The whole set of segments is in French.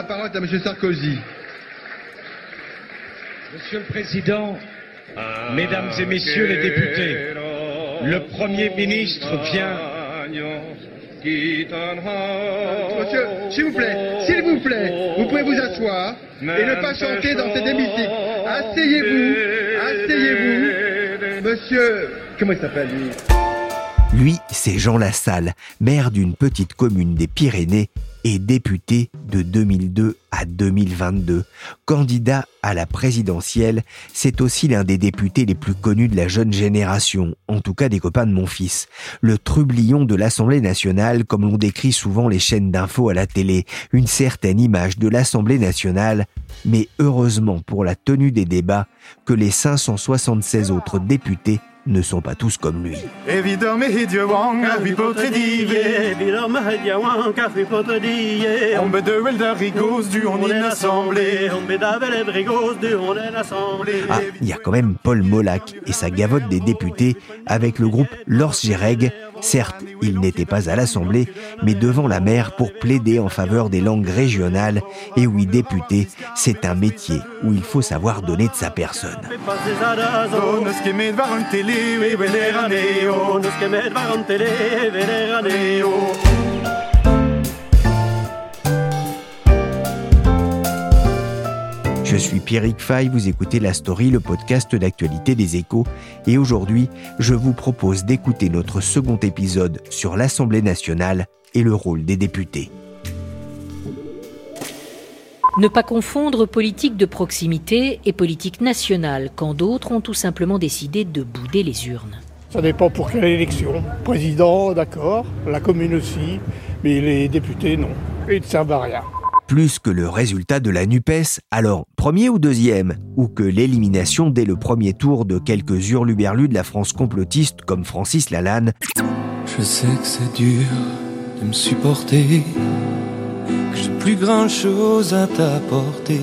La parole est à M. Sarkozy. Monsieur le Président, Mesdames et Messieurs les députés, le Premier ministre vient. Monsieur, s'il vous plaît, s'il vous plaît, vous pouvez vous asseoir et ne pas chanter dans cet hémicycle. Asseyez-vous, asseyez-vous. Monsieur, comment il s'appelle lui? Lui, c'est Jean Lassalle, maire d'une petite commune des Pyrénées et député de 2002 à 2022. Candidat à la présidentielle, c'est aussi l'un des députés les plus connus de la jeune génération, en tout cas des copains de mon fils. Le trublion de l'Assemblée nationale, comme l'ont décrit souvent les chaînes d'infos à la télé, une certaine image de l'Assemblée nationale, mais heureusement pour la tenue des débats que les 576 autres députés ne sont pas tous comme lui. Ah, il y a quand même Paul Molac et sa gavotte des députés avec le groupe Lors Géreg. Certes, il n'était pas à l'Assemblée, mais devant la mer pour plaider en faveur des langues régionales. Et oui, député, c'est un métier où il faut savoir donner de sa personne. Suis Pierrick Fay, vous écoutez La Story, le podcast d'actualité des échos, et aujourd'hui, je vous propose d'écouter notre second épisode sur l'Assemblée nationale et le rôle des députés. Ne pas confondre politique de proximité et politique nationale, quand d'autres ont tout simplement décidé de bouder les urnes. Ça dépend pour quelle élection. Président, d'accord, la commune aussi, mais les députés, non. Ils ne servent à rien plus que le résultat de la NUPES, alors premier ou deuxième, ou que l'élimination dès le premier tour de quelques hurluberlus de la France complotiste comme Francis Lalanne. Je sais que c'est dur de me supporter, que j'ai plus grand chose à t'apporter.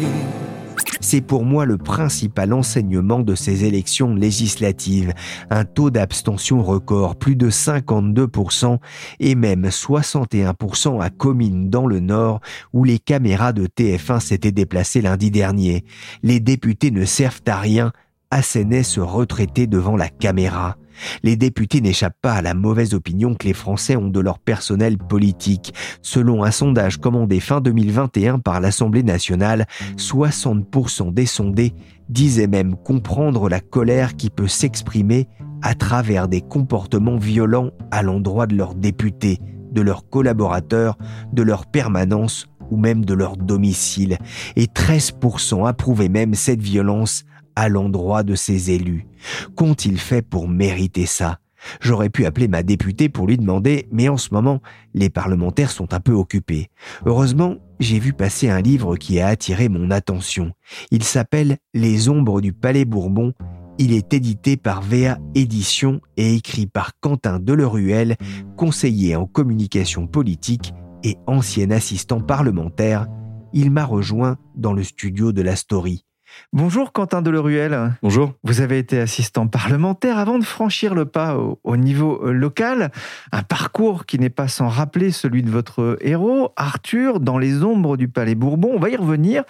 C'est pour moi le principal enseignement de ces élections législatives. Un taux d'abstention record, plus de 52% et même 61% à Comines dans le Nord où les caméras de TF1 s'étaient déplacées lundi dernier. Les députés ne servent à rien, assénait se retraiter devant la caméra. Les députés n'échappent pas à la mauvaise opinion que les Français ont de leur personnel politique. Selon un sondage commandé fin 2021 par l'Assemblée nationale, 60% des sondés disaient même comprendre la colère qui peut s'exprimer à travers des comportements violents à l'endroit de leurs députés, de leurs collaborateurs, de leur permanence ou même de leur domicile. Et 13% approuvaient même cette violence à l'endroit de ses élus. Qu'ont-ils fait pour mériter ça? J'aurais pu appeler ma députée pour lui demander, mais en ce moment, les parlementaires sont un peu occupés. Heureusement, j'ai vu passer un livre qui a attiré mon attention. Il s'appelle Les ombres du Palais Bourbon. Il est édité par VA Édition et écrit par Quentin Deleruel, conseiller en communication politique et ancien assistant parlementaire. Il m'a rejoint dans le studio de la Story. Bonjour Quentin Deleruel. Bonjour. Vous avez été assistant parlementaire avant de franchir le pas au, niveau euh, local. Un parcours qui n'est pas sans rappeler celui de votre héros, Arthur, dans les ombres du Palais Bourbon. On va y revenir.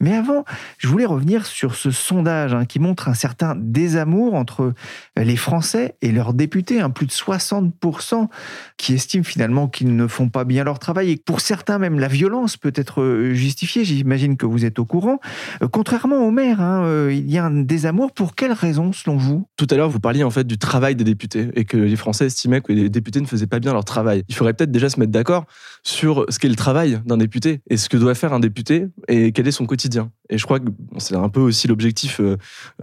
Mais avant, je voulais revenir sur ce sondage hein, qui montre un certain désamour entre les Français et leurs députés. Hein. plus de 60% qui estiment finalement qu'ils ne font pas bien leur travail. Et pour certains, même la violence peut être euh, justifiée. J'imagine que vous êtes au courant. Euh, contrairement au maire, hein, euh, il y a un désamour. Pour quelles raisons, selon vous? Tout à l'heure, vous parliez en fait du travail des députés et que les Français estimaient que les députés ne faisaient pas bien leur travail. Il faudrait peut-être déjà se mettre d'accord sur ce qu'est le travail d'un député et ce que doit faire un député et quel est son quotidien. Et je crois que c'est un peu aussi l'objectif euh,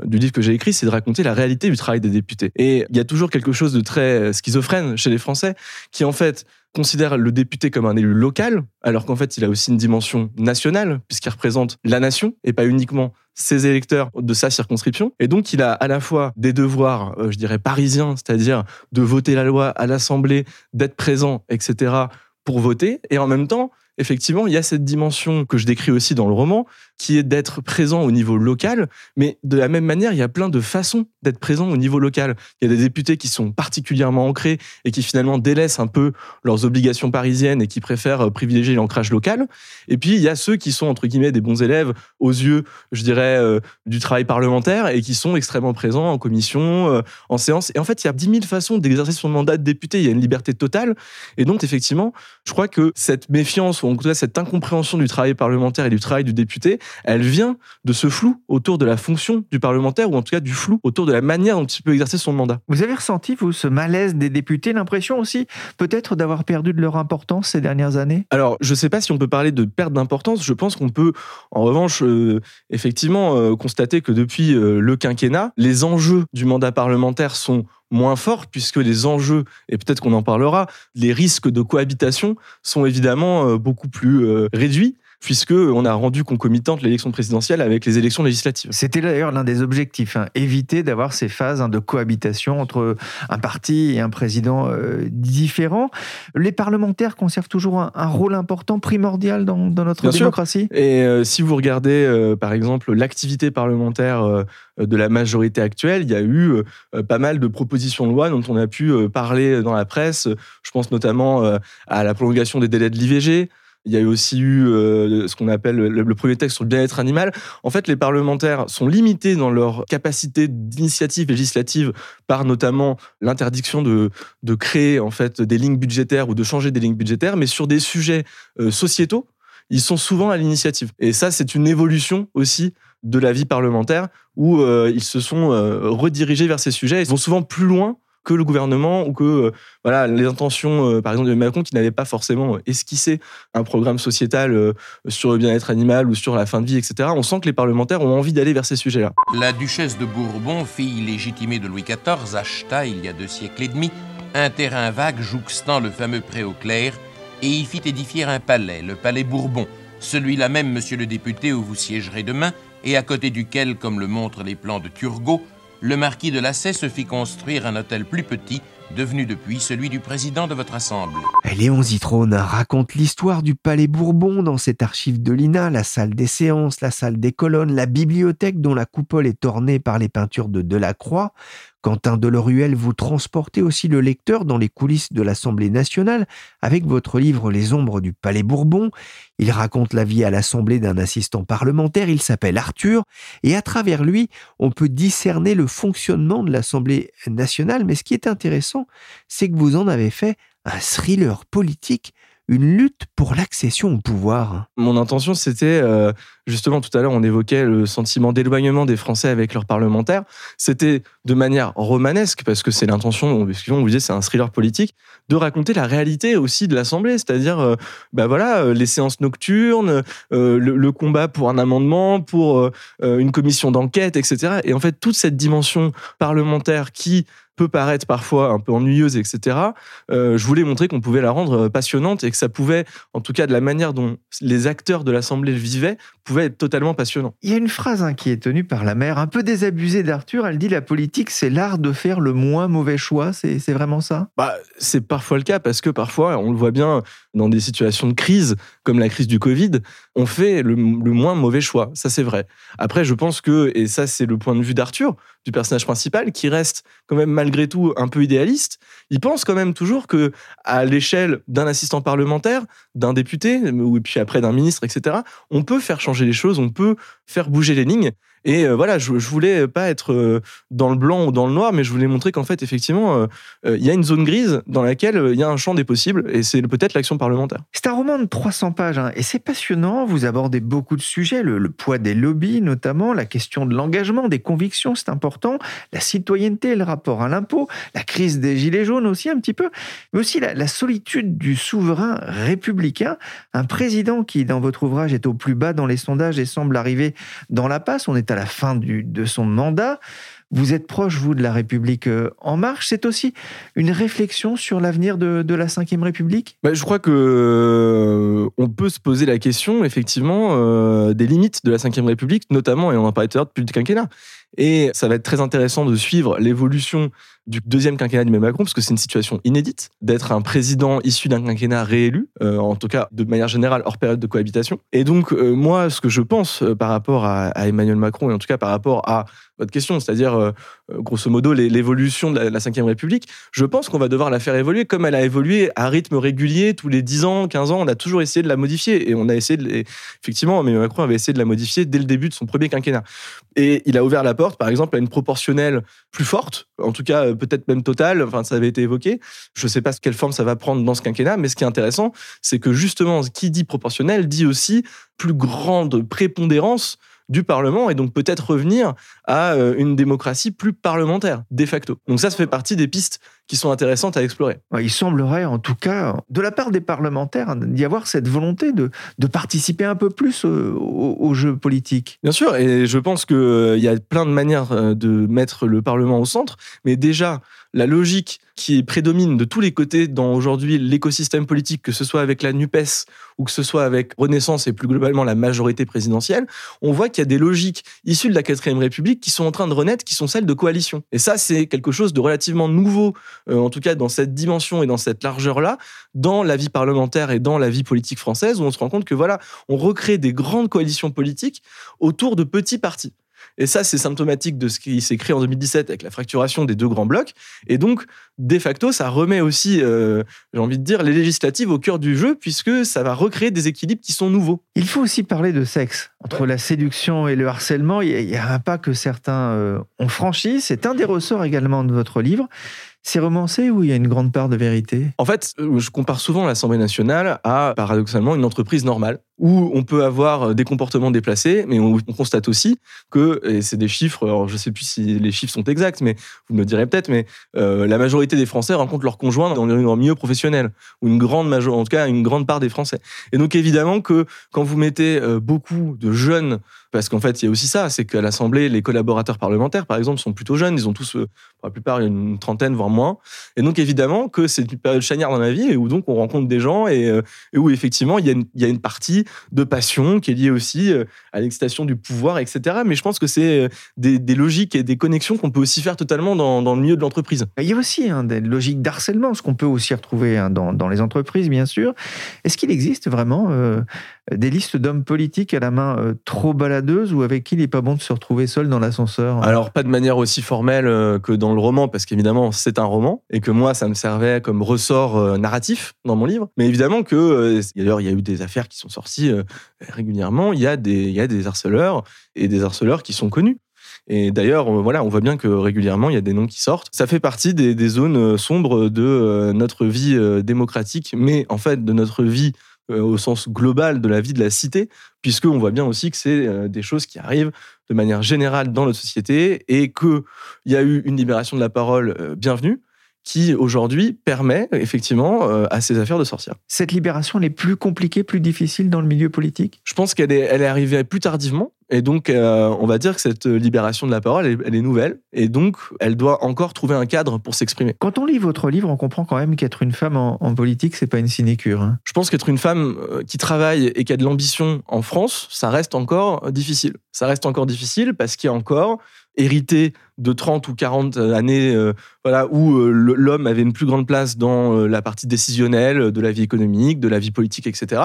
du livre que j'ai écrit, c'est de raconter la réalité du travail des députés. Et il y a toujours quelque chose de très schizophrène chez les Français qui en fait considère le député comme un élu local, alors qu'en fait, il a aussi une dimension nationale, puisqu'il représente la nation et pas uniquement ses électeurs de sa circonscription. Et donc, il a à la fois des devoirs, euh, je dirais, parisiens, c'est-à-dire de voter la loi à l'Assemblée, d'être présent, etc., pour voter, et en même temps, effectivement, il y a cette dimension que je décris aussi dans le roman, qui est d'être présent au niveau local, mais de la même manière, il y a plein de façons d'être présent au niveau local. Il y a des députés qui sont particulièrement ancrés et qui finalement délaissent un peu leurs obligations parisiennes et qui préfèrent euh, privilégier l'ancrage local. Et puis, il y a ceux qui sont, entre guillemets, des bons élèves aux yeux, je dirais, euh, du travail parlementaire et qui sont extrêmement présents en commission, euh, en séance. Et en fait, il y a 10 000 façons d'exercer son mandat de député. Il y a une liberté totale. Et donc, effectivement, je crois que cette méfiance, ou en tout cas cette incompréhension du travail parlementaire et du travail du député, elle vient de ce flou autour de la fonction du parlementaire, ou en tout cas du flou autour de la manière dont il peut exercer son mandat. Vous avez ressenti, vous, ce malaise des députés, l'impression aussi peut-être d'avoir perdu de leur importance ces dernières années? Alors, je ne sais pas si on peut parler de perte d'importance. Je pense qu'on peut, en revanche, euh, effectivement, euh, constater que depuis euh, le quinquennat, les enjeux du mandat parlementaire sont moins forts puisque les enjeux, et peut-être qu'on en parlera, les risques de cohabitation sont évidemment beaucoup plus réduits puisque on a rendu concomitante l'élection présidentielle avec les élections législatives. C'était d'ailleurs l'un des objectifs, hein, éviter d'avoir ces phases hein, de cohabitation entre un parti et un président euh, différent. Les parlementaires conservent toujours un, rôle important, primordial dans, notre démocratie. Et euh, si vous regardez, euh, par exemple, l'activité parlementaire de la majorité actuelle, il y a eu pas mal de propositions de loi dont on a pu parler dans la presse. Je pense notamment à la prolongation des délais de l'IVG, il y a aussi eu euh, ce qu'on appelle le, premier texte sur le bien-être animal. En fait, les parlementaires sont limités dans leur capacité d'initiative législative par notamment l'interdiction de, de créer en fait des lignes budgétaires ou de changer des lignes budgétaires, mais sur des sujets euh, sociétaux, ils sont souvent à l'initiative. Et ça, c'est une évolution aussi de la vie parlementaire où euh, ils se sont redirigés vers ces sujets. Ils vont souvent plus loin que le gouvernement ou que euh, voilà les intentions, euh, par exemple, de Macron qui n'avait pas forcément esquissé un programme sociétal euh, sur le bien-être animal ou sur la fin de vie, etc. On sent que les parlementaires ont envie d'aller vers ces sujets-là. La duchesse de Bourbon, fille légitimée de Louis XIV, acheta, il y a deux siècles et demi, un terrain vague jouxtant le fameux pré au clair et y fit édifier un palais, le palais Bourbon, celui-là même, monsieur le député, où vous siégerez demain, et à côté duquel, comme le montrent les plans de Turgot, le marquis de Lassay se fit construire un hôtel plus petit, devenu depuis celui du président de votre assemblée. Léon Zitrone raconte l'histoire du palais Bourbon dans cette archive de l'INA, la salle des séances, la salle des colonnes, la bibliothèque dont la coupole est ornée par les peintures de Delacroix. Quentin Deloruel, vous transportez aussi le lecteur dans les coulisses de l'Assemblée nationale avec votre livre Les ombres du Palais Bourbon. Il raconte la vie à l'Assemblée d'un assistant parlementaire, il s'appelle Arthur, et à travers lui, on peut discerner le fonctionnement de l'Assemblée nationale. Mais ce qui est intéressant, c'est que vous en avez fait un thriller politique une lutte pour l'accession au pouvoir. Mon intention, c'était, euh, justement, tout à l'heure, on évoquait le sentiment d'éloignement des Français avec leurs parlementaires. C'était de manière romanesque, parce que c'est l'intention, on vous disait, c'est un thriller politique, de raconter la réalité aussi de l'Assemblée, c'est-à-dire, euh, bah voilà, euh, les séances nocturnes, le, combat pour un amendement, pour une commission d'enquête, etc. Et en fait, toute cette dimension parlementaire qui peut paraître parfois un peu ennuyeuse, etc., euh, je voulais montrer qu'on pouvait la rendre euh, passionnante et que ça pouvait, en tout cas de la manière dont les acteurs de l'Assemblée le vivaient, pouvait être totalement passionnant. Il y a une phrase hein, qui est tenue par la mère, un peu désabusée d'Arthur. Elle dit la politique, c'est l'art de faire le moins mauvais choix. C'est vraiment ça? Bah, C'est parfois le cas parce que parfois, on le voit bien dans des situations de crise, comme la crise du Covid, on fait le, moins mauvais choix. Ça, c'est vrai. Après, je pense que, et ça, c'est le point de vue d'Arthur, du personnage principal, qui reste quand même malgré tout un peu idéaliste, il pense quand même toujours que à l'échelle d'un assistant parlementaire, d'un député, ou puis après d'un ministre, etc., on peut faire changer les choses, on peut faire bouger les lignes. Et euh, voilà, je, je, voulais pas être euh, dans le blanc ou dans le noir, mais je voulais montrer qu'en fait, effectivement, euh, il y a une zone grise dans laquelle il y a un champ des possibles, et c'est peut-être l'action parlementaire. C'est un roman de 300 pages, hein, et c'est passionnant. Vous abordez beaucoup de sujets, le, le poids des lobbies notamment, la question de l'engagement, des convictions, c'est important, la citoyenneté, le rapport à l'impôt, la crise des gilets jaunes aussi un petit peu, mais aussi la, la solitude du souverain républicain, un président qui, dans votre ouvrage, est au plus bas dans les sondages et semble arriver dans la passe. On est à la fin de son mandat. Vous êtes proche, vous, de la République euh, en marche. C'est aussi une réflexion sur l'avenir de, de, la Ve République? Bah, Je crois que euh, on peut se poser la question, effectivement, euh, des limites de la Ve République, notamment, et on en parlait tout à l'heure, depuis le quinquennat. Et ça va être très intéressant de suivre l'évolution du deuxième quinquennat même Macron, parce que c'est une situation inédite d'être un président issu d'un quinquennat réélu, euh, en tout cas de manière générale hors période de cohabitation. Et donc, euh, moi, ce que je pense euh, par rapport à, Emmanuel Macron, et en tout cas par rapport à votre question, c'est-à-dire, grosso modo, l'évolution de la Ve République, je pense qu'on va devoir la faire évoluer comme elle a évolué à rythme régulier tous les 10 ans, 15 ans. On a toujours essayé de la modifier. Et on a essayé de. Effectivement, Emmanuel Macron avait essayé de la modifier dès le début de son premier quinquennat. Et il a ouvert la par exemple, à une proportionnelle plus forte, en tout cas peut-être même totale, enfin ça avait été évoqué. Je ne sais pas quelle forme ça va prendre dans ce quinquennat, mais ce qui est intéressant, c'est que justement, qui dit proportionnel dit aussi plus grande prépondérance du Parlement et donc peut-être revenir à une démocratie plus parlementaire, de facto. Donc ça, ça fait partie des pistes qui sont intéressantes à explorer. Il semblerait, en tout cas, de la part des parlementaires, d'y avoir cette volonté de, de participer un peu plus au, au, au, jeu politique. Bien sûr, et je pense qu'il euh, y a plein de manières de mettre le Parlement au centre, mais déjà, la logique qui prédomine de tous les côtés dans aujourd'hui l'écosystème politique, que ce soit avec la NUPES ou que ce soit avec Renaissance et plus globalement la majorité présidentielle, on voit qu'il y a des logiques issues de la 4ème République qui sont en train de renaître, qui sont celles de coalition. Et ça, c'est quelque chose de relativement nouveau, euh, en tout cas dans cette dimension et dans cette largeur-là, dans la vie parlementaire et dans la vie politique française, où on se rend compte que voilà, on recrée des grandes coalitions politiques autour de petits partis. Et ça, c'est symptomatique de ce qui s'est créé en 2017 avec la fracturation des deux grands blocs. Et donc, de facto, ça remet aussi, euh, j'ai envie de dire, les législatives au cœur du jeu, puisque ça va recréer des équilibres qui sont nouveaux. Il faut aussi parler de sexe. Entre ouais. la séduction et le harcèlement, il y a un pas que certains euh, ont franchi. C'est un des ressorts également de votre livre. C'est romancé ou il y a une grande part de vérité? En fait, euh, je compare souvent l'Assemblée nationale à, paradoxalement, une entreprise normale où on peut avoir des comportements déplacés, mais on, on constate aussi que, et c'est des chiffres, alors je ne sais plus si les chiffres sont exacts, mais vous me le direz peut-être, mais euh, la majorité des Français rencontrent leurs conjoints dans le milieu professionnel, ou une grande majorité, en tout cas une grande part des Français. Et donc évidemment que quand vous mettez euh, beaucoup de jeunes, parce qu'en fait il y a aussi ça, c'est qu'à l'Assemblée, les collaborateurs parlementaires, par exemple, sont plutôt jeunes, ils ont tous, euh, pour la plupart, une trentaine, voire moins. Et donc évidemment que c'est une période charnière dans la vie, et où donc on rencontre des gens, et, euh, où effectivement il y, a une, partie de passion qui est liée aussi euh, à l'excitation du pouvoir, etc. Mais je pense que c'est des, logiques et des connexions qu'on peut aussi faire totalement dans, le milieu de l'entreprise. Il y a aussi hein, des logiques d'harcèlement, ce qu'on peut aussi retrouver hein, dans, les entreprises, bien sûr. Est-ce qu'il existe vraiment des listes d'hommes politiques à la main trop baladeuses ou avec qui il n'est pas bon de se retrouver seul dans l'ascenseur? Alors, pas de manière aussi formelle euh, que dans le roman, parce qu'évidemment, c'est un roman et que moi, ça me servait comme ressort euh, narratif dans mon livre. Mais évidemment que, d'ailleurs, il y a eu des affaires qui sont sorties régulièrement. Il y, a des, il y a des harceleurs et des harceleurs qui sont connus. Et d'ailleurs, voilà, on voit bien que régulièrement, il y a des noms qui sortent. Ça fait partie des zones sombres de notre vie démocratique, mais en fait de notre vie au sens global de la vie de la cité, puisqu'on voit bien aussi que c'est des choses qui arrivent de manière générale dans notre société et qu'il y a eu une libération de la parole bienvenue qui aujourd'hui permet effectivement à ces affaires de sortir. Cette libération, elle est plus compliquée, plus difficile dans le milieu politique? Je pense qu'elle est, elle est arrivée plus tardivement, Et donc, euh, on va dire que cette libération de la parole, elle, elle, est nouvelle. Et donc, elle doit encore trouver un cadre pour s'exprimer. Quand on lit votre livre, on comprend quand même qu'être une femme en, en politique, c'est pas une sinécure. Hein. Je pense qu'être une femme euh, qui travaille et qui a de l'ambition en France, ça reste encore difficile. Ça reste encore difficile parce qu'il y a encore hérité de 30 ou 40 années euh, voilà, où euh, l'homme avait une plus grande place dans euh, la partie décisionnelle de la vie économique, de la vie politique, etc.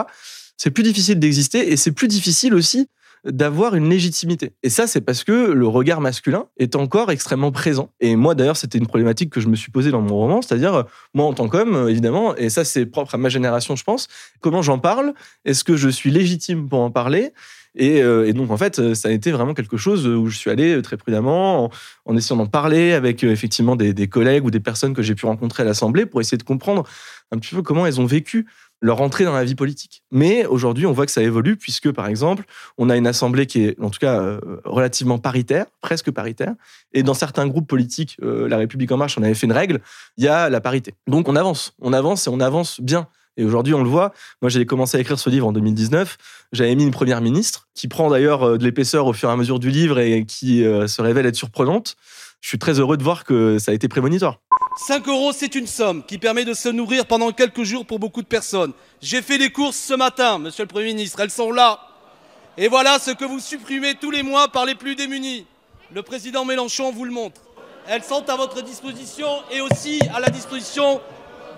C'est plus difficile d'exister et c'est plus difficile aussi d'avoir une légitimité. Et ça, c'est parce que le regard masculin est encore extrêmement présent. Et moi, d'ailleurs, c'était une problématique que je me suis posée dans mon roman, c'est-à-dire, moi, en tant qu'homme, évidemment, et ça, c'est propre à ma génération, je pense, comment j'en parle Est-ce que je suis légitime pour en parler? Et, euh, et, donc, en fait, ça a été vraiment quelque chose où je suis allé très prudemment en, essayant d'en parler avec euh, effectivement des, des, collègues ou des personnes que j'ai pu rencontrer à l'Assemblée pour essayer de comprendre un petit peu comment elles ont vécu leur entrée dans la vie politique. Mais aujourd'hui, on voit que ça évolue puisque, par exemple, on a une assemblée qui est, en tout cas, euh, relativement paritaire, presque paritaire. Et dans certains groupes politiques, euh, La République En Marche en avait fait une règle, il y a la parité. Donc on avance, on avance et on avance bien. Et aujourd'hui, on le voit. Moi, j'ai commencé à écrire ce livre en 2019. J'avais mis une première ministre qui prend d'ailleurs euh, de l'épaisseur au fur et à mesure du livre et qui se révèle être surprenante. Je suis très heureux de voir que ça a été prémonitoire. 5 euros, c'est une somme qui permet de se nourrir pendant quelques jours pour beaucoup de personnes. J'ai fait les courses ce matin, monsieur le Premier ministre, elles sont là. Et voilà ce que vous supprimez tous les mois par les plus démunis. Le président Mélenchon vous le montre. Elles sont à votre disposition et aussi à la disposition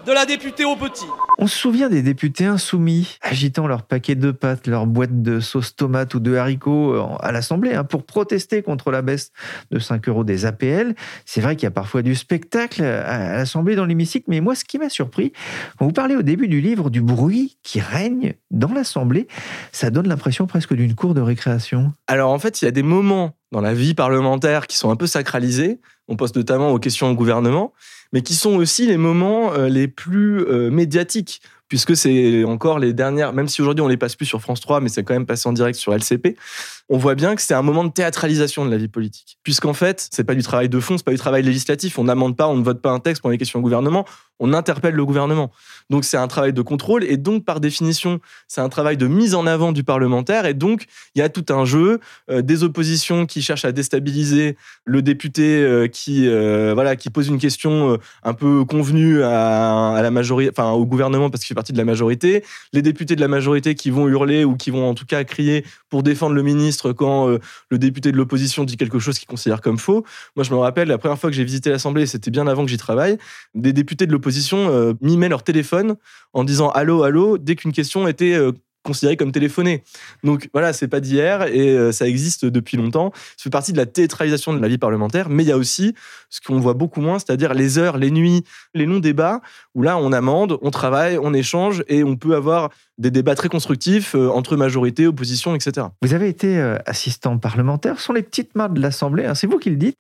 de la députée au petit. On se souvient des députés insoumis agitant leur paquet de pâtes, leur boîte de sauce tomate ou de haricots euh, à l'Assemblée hein, pour protester contre la baisse de 5 euros des APL. C'est vrai qu'il y a parfois du spectacle à l'Assemblée dans l'hémicycle, mais moi, ce qui m'a surpris, quand vous parlez au début du livre du bruit qui règne dans l'Assemblée, ça donne l'impression presque d'une cour de récréation. Alors en fait, il y a des moments dans la vie parlementaire qui sont un peu sacralisés. On pose notamment aux questions au gouvernement mais qui sont aussi les moments euh, les plus euh, médiatiques, puisque c'est encore les dernières, même si aujourd'hui on les passe plus sur France 3, mais c'est quand même passé en direct sur LCP, on voit bien que c'est un moment de théâtralisation de la vie politique. Puisqu'en fait, c'est pas du travail de fond, c'est pas du travail législatif, on n'amende pas, on ne vote pas un texte pour les questions au gouvernement, on interpelle le gouvernement. Donc c'est un travail de contrôle et donc par définition, c'est un travail de mise en avant du parlementaire et donc il y a tout un jeu euh, des oppositions qui cherchent à déstabiliser le député euh, qui euh, voilà qui pose une question un peu convenue à la majorité enfin au gouvernement parce qu'il fait partie de la majorité, les députés de la majorité qui vont hurler ou qui vont en tout cas crier pour défendre le ministre quand euh, le député de l'opposition dit quelque chose qu'il considère comme faux. Moi je me rappelle la première fois que j'ai visité l'Assemblée, c'était bien avant que j'y travaille, des députés de l'opposition euh, mimaient leur téléphone en disant allô, allô, dès qu'une question était considérée comme téléphonée. Donc voilà, c'est pas d'hier et euh, ça existe depuis longtemps. Ça fait partie de la théâtralisation de la vie parlementaire, mais il y a aussi ce qu'on voit beaucoup moins, c'est-à-dire les heures, les nuits, les longs débats où là on amende, on travaille, on échange et on peut avoir des débats très constructifs euh, entre majorité, opposition, etc. Vous avez été euh, assistant parlementaire, ce sont les petites mains de l'Assemblée, hein, c'est vous qui le dites,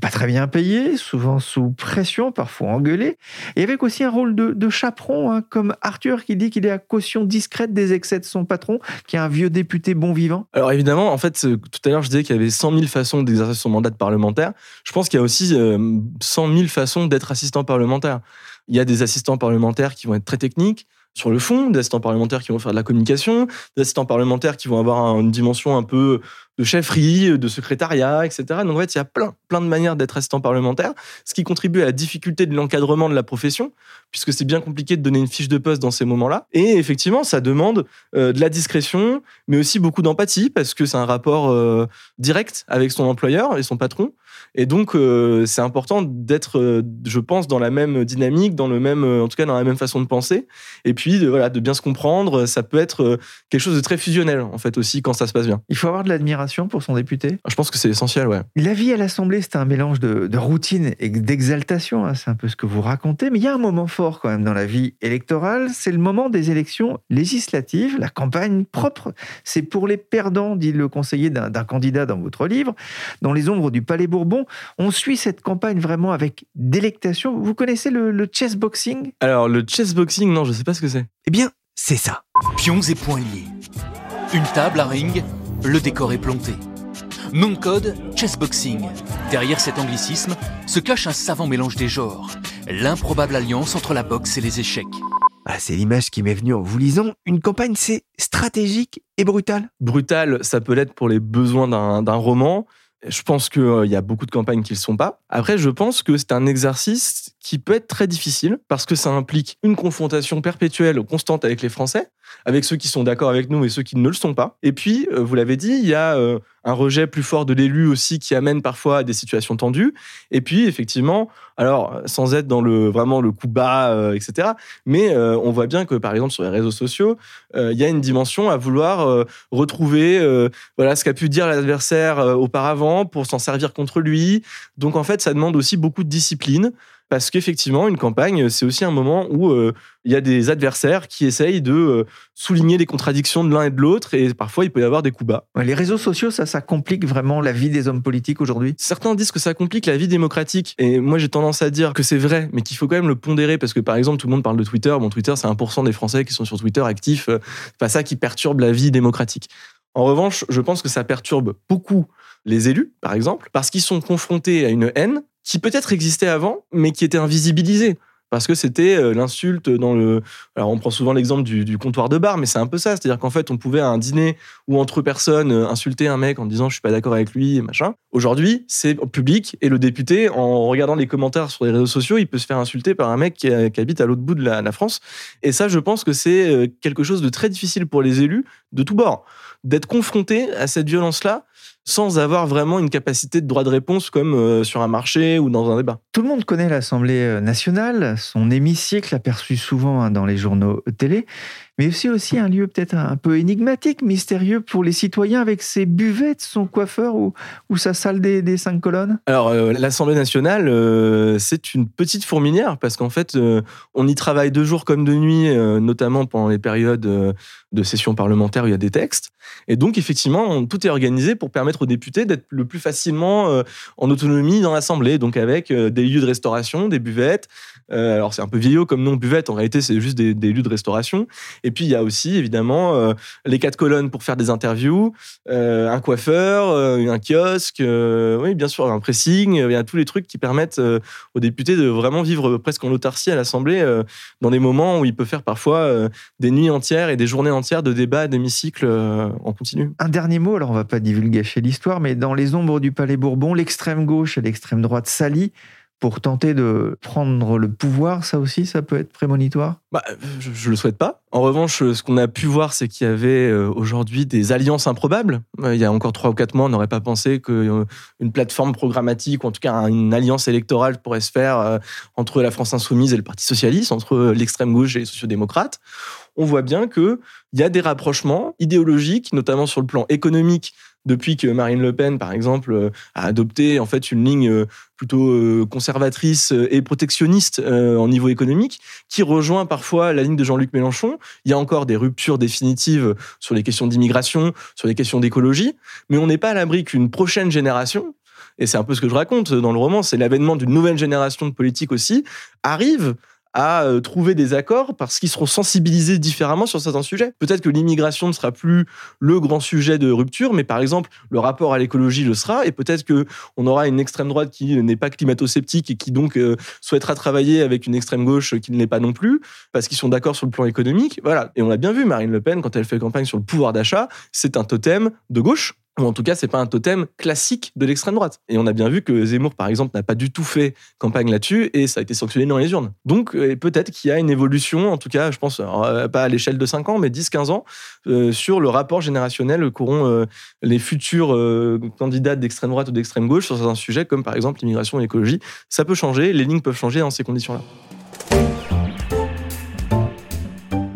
pas très bien payé, souvent sous pression, parfois engueulé, et avec aussi un rôle de, de chaperon, hein, comme Arthur qui dit qu'il est à caution discrète des excès de son patron, qui est un vieux député bon vivant. Alors évidemment, en fait, euh, tout à l'heure je disais qu'il y avait 100 000 façons d'exercer son mandat de parlementaire. Je pense qu'il y a aussi euh, 100 000 façons d'être assistant parlementaire. Il y a des assistants parlementaires qui vont être très techniques, sur le fond, des assistants parlementaires qui vont faire de la communication, des assistants parlementaires qui vont avoir une dimension un peu de chefferie, de secrétariat, etc. Donc en fait, il y a plein, plein de manières d'être assistant parlementaire, ce qui contribue à la difficulté de l'encadrement de la profession, puisque c'est bien compliqué de donner une fiche de poste dans ces moments-là. Et effectivement, ça demande euh, de la discrétion, mais aussi beaucoup d'empathie, parce que c'est un rapport euh, direct avec son employeur et son patron. Et donc, euh, c'est important d'être, euh, je pense, dans la même dynamique, dans le même, euh, en tout cas, dans la même façon de penser. Et puis, de, voilà, de bien se comprendre. Ça peut être quelque chose de très fusionnel, en fait, aussi, quand ça se passe bien. Il faut avoir de l'admiration pour son député. Je pense que c'est essentiel, ouais. La vie à l'Assemblée, c'est un mélange de, de routine et d'exaltation. hein, c'est un peu ce que vous racontez. Mais il y a un moment fort quand même dans la vie électorale. C'est le moment des élections législatives, la campagne propre. C'est pour les perdants, dit le conseiller d'un candidat dans votre livre. Dans les ombres du Palais Bourbon, on suit cette campagne vraiment avec délectation. Vous connaissez le, le chessboxing Alors, le chessboxing, non, je sais pas ce que c'est. Eh bien, c'est ça. Pions et poings liés. Une table, un ring, le décor est planté. Nom de code, chessboxing. Derrière cet anglicisme se cache un savant mélange des genres. L'improbable alliance entre la boxe et les échecs. Ah, c'est l'image qui m'est venue en vous lisant. Une campagne, c'est stratégique et brutal. Brutal, ça peut l'être pour les besoins d'un roman. Je pense qu'il euh, y a beaucoup de campagnes qui ne le sont pas. Après, je pense que c'est un exercice qui peut être très difficile parce que ça implique une confrontation perpétuelle, constante avec les Français, avec ceux qui sont d'accord avec nous et ceux qui ne le sont pas. Et puis, euh, vous l'avez dit, il y a euh, un rejet plus fort de l'élu aussi qui amène parfois à des situations tendues. Et puis, effectivement, alors sans être dans le vraiment le coup bas, etc. Mais on voit bien que par exemple sur les réseaux sociaux, il y a une dimension à vouloir retrouver voilà ce qu'a pu dire l'adversaire auparavant pour s'en servir contre lui. Donc en fait, ça demande aussi beaucoup de discipline parce qu'effectivement, une campagne, c'est aussi un moment où euh, il y a des adversaires qui essayent de euh, souligner les contradictions de l'un et de l'autre, et parfois il peut y avoir des coups bas. Les réseaux sociaux, ça, ça complique vraiment la vie des hommes politiques aujourd'hui? Certains disent que ça complique la vie démocratique, et moi j'ai tendance à dire que c'est vrai, mais qu'il faut quand même le pondérer, parce que par exemple, tout le monde parle de Twitter, bon, Twitter, c'est 1% des Français qui sont sur Twitter actifs, euh, c'est pas ça qui perturbe la vie démocratique. En revanche, je pense que ça perturbe beaucoup les élus, par exemple, parce qu'ils sont confrontés à une haine qui peut-être existait avant, mais qui était invisibilisée. Parce que c'était euh, l'insulte dans le. Alors, on prend souvent l'exemple du, comptoir de bar, mais c'est un peu ça. C'est-à-dire qu'en fait, on pouvait à un dîner ou entre personnes euh, insulter un mec en disant je suis pas d'accord avec lui et machin. Aujourd'hui, c'est public et le député, en regardant les commentaires sur les réseaux sociaux, il peut se faire insulter par un mec qui, habite à l'autre bout de la, la, France. Et ça, je pense que c'est euh, quelque chose de très difficile pour les élus de tous bords. D'être confrontés à cette violence-là sans avoir vraiment une capacité de droit de réponse comme euh, sur un marché ou dans un débat. Tout le monde connaît l'Assemblée euh, nationale, son hémicycle aperçu souvent hein, dans les journaux télé mais aussi aussi un lieu peut-être un peu énigmatique, mystérieux pour les citoyens avec ses buvettes, son coiffeur ou, ou sa salle des, cinq colonnes Alors, euh, l'Assemblée nationale, euh, c'est une petite fourmilière parce qu'en fait, euh, on y travaille de jour comme de nuit, notamment pendant les périodes de session parlementaire où il y a des textes. Et donc, effectivement, tout est organisé pour permettre aux députés d'être le plus facilement en autonomie dans l'Assemblée, donc avec des lieux de restauration, des buvettes. alors, c'est un peu vieillot comme nom buvette, en réalité, c'est juste des, lieux de restauration. Et puis, il y a aussi, évidemment, euh, les quatre colonnes pour faire des interviews, euh, un coiffeur, euh, un kiosque, oui, bien sûr, un pressing. Il y a tous les trucs qui permettent aux députés de vraiment vivre presque en autarcie à l'Assemblée dans des moments où il peut faire parfois des nuits entières et des journées entières de débats d'hémicycle en continu. Un dernier mot, alors on va pas divulguer l'histoire, mais dans les ombres du Palais Bourbon, l'extrême gauche et l'extrême droite s'allient pour tenter de prendre le pouvoir, ça aussi, ça peut être prémonitoire? Bah, Je ne le souhaite pas. En revanche, ce qu'on a pu voir, c'est qu'il y avait euh, aujourd'hui des alliances improbables. Euh, il y a encore trois ou quatre mois, on n'aurait pas pensé qu'une euh, plateforme programmatique, ou en tout cas une alliance électorale pourrait se faire entre la France insoumise et le Parti socialiste, entre l'extrême gauche et les sociodémocrates. On voit bien qu'il y a des rapprochements idéologiques, notamment sur le plan économique, depuis que Marine Le Pen, par exemple, euh, a adopté en fait une ligne euh, plutôt euh, conservatrice et protectionniste en niveau économique, qui rejoint parfois la ligne de Jean-Luc Mélenchon. Il y a encore des ruptures définitives sur les questions d'immigration, sur les questions d'écologie, mais on n'est pas à l'abri qu'une prochaine génération, et c'est un peu ce que je raconte dans le roman, c'est l'avènement d'une nouvelle génération de politiques aussi, arrive à euh, trouver des accords parce qu'ils seront sensibilisés différemment sur certains sujets. Peut-être que l'immigration ne sera plus le grand sujet de rupture, mais par exemple, le rapport à l'écologie le sera, et peut-être que on aura une extrême droite qui n'est pas climato-sceptique et qui donc euh, souhaitera travailler avec une extrême gauche qui ne l'est pas non plus, parce qu'ils sont d'accord sur le plan économique. Voilà. Et on l'a bien vu, Marine Le Pen, quand elle fait campagne sur le pouvoir d'achat, c'est un totem de gauche ou en tout cas, c'est pas un totem classique de l'extrême droite. Et on a bien vu que Zemmour, par exemple, n'a pas du tout fait campagne là-dessus et ça a été sanctionné dans les urnes. Donc, euh, peut-être qu'il y a une évolution, en tout cas, je pense, euh, pas à l'échelle de 5 ans, mais 10-15 ans, euh, sur le rapport générationnel qu'auront les futurs candidats d'extrême droite ou d'extrême gauche sur certains sujets, comme par exemple l'immigration et l'écologie. Ça peut changer, les lignes peuvent changer dans ces conditions-là.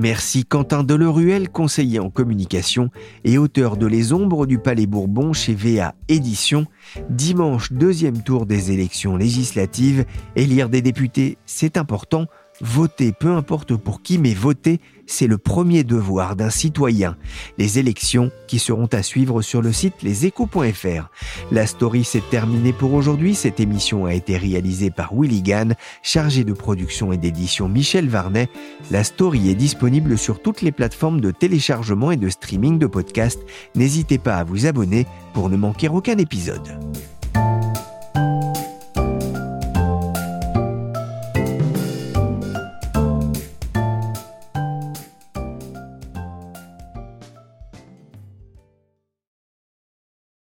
Merci Quentin Deleruel, conseiller en communication et auteur de Les Ombres du Palais Bourbon chez VA Édition. Dimanche, deuxième tour des élections législatives. Élire des députés, c'est important. Voter, peu importe pour qui, mais voter, c'est le premier devoir d'un citoyen. Les élections qui seront à suivre sur le site leséchos.fr. La story s'est terminée pour aujourd'hui. Cette émission a été réalisée par Willy Gann, chargé de production et d'édition Michel Varnet. La story est disponible sur toutes les plateformes de téléchargement et de streaming de podcasts. N'hésitez pas à vous abonner pour ne manquer aucun épisode.